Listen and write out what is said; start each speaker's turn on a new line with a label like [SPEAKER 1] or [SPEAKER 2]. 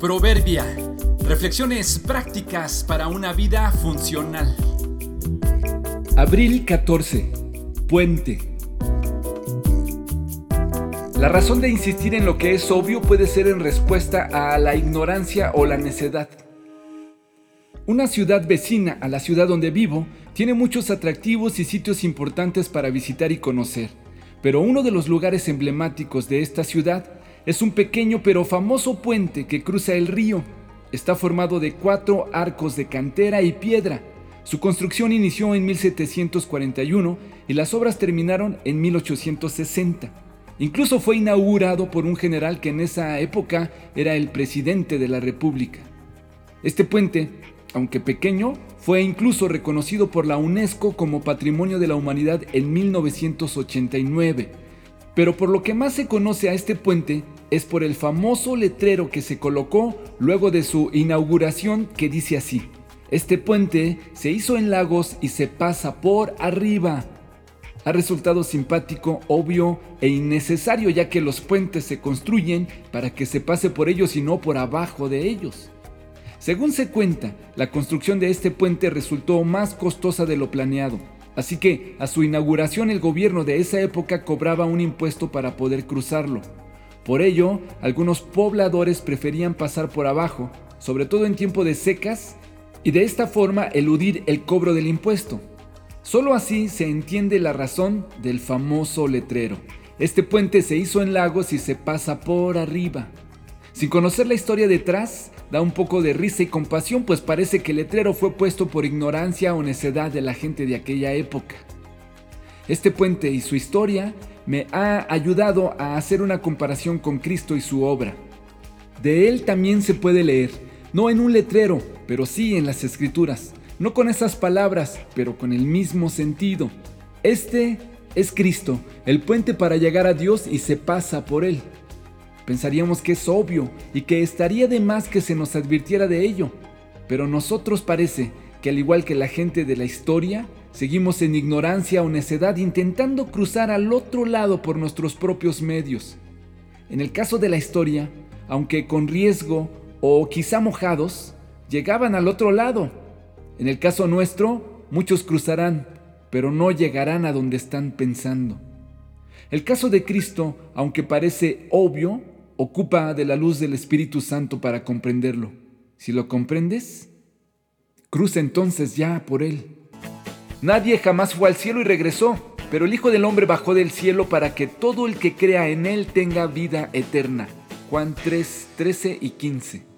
[SPEAKER 1] Proverbia. Reflexiones prácticas para una vida funcional.
[SPEAKER 2] Abril 14. Puente. La razón de insistir en lo que es obvio puede ser en respuesta a la ignorancia o la necedad. Una ciudad vecina a la ciudad donde vivo tiene muchos atractivos y sitios importantes para visitar y conocer, pero uno de los lugares emblemáticos de esta ciudad es un pequeño pero famoso puente que cruza el río. Está formado de cuatro arcos de cantera y piedra. Su construcción inició en 1741 y las obras terminaron en 1860. Incluso fue inaugurado por un general que en esa época era el presidente de la República. Este puente, aunque pequeño, fue incluso reconocido por la UNESCO como Patrimonio de la Humanidad en 1989 pero por lo que más se conoce a este puente es por el famoso letrero que se colocó luego de su inauguración que dice así, este puente se hizo en Lagos y se pasa por arriba. Ha resultado simpático, obvio e innecesario ya que los puentes se construyen para que se pase por ellos y no por abajo de ellos. Según se cuenta, la construcción de este puente resultó más costosa de lo planeado Así que a su inauguración el gobierno de esa época cobraba un impuesto para poder cruzarlo. Por ello, algunos pobladores preferían pasar por abajo, sobre todo en tiempo de secas, y de esta forma eludir el cobro del impuesto. Solo así se entiende la razón del famoso letrero. Este puente se hizo en lagos y se pasa por arriba. Sin conocer la historia detrás, da un poco de risa y compasión, pues parece que el letrero fue puesto por ignorancia o necedad de la gente de aquella época. Este puente y su historia me ha ayudado a hacer una comparación con Cristo y su obra. De él también se puede leer, no en un letrero, pero sí en las escrituras, no con esas palabras, pero con el mismo sentido. Este es Cristo, el puente para llegar a Dios y se pasa por él. Pensaríamos que es obvio y que estaría de más que se nos advirtiera de ello, pero nosotros parece que al igual que la gente de la historia, seguimos en ignorancia o necedad intentando cruzar al otro lado por nuestros propios medios. En el caso de la historia, aunque con riesgo o quizá mojados, llegaban al otro lado. En el caso nuestro, muchos cruzarán, pero no llegarán a donde están pensando. El caso de Cristo, aunque parece obvio, ocupa de la luz del Espíritu Santo para comprenderlo. Si lo comprendes, cruza entonces ya por él. Nadie jamás fue al cielo y regresó, pero el Hijo del Hombre bajó del cielo para que todo el que crea en él tenga vida eterna. Juan 3, 13 y 15.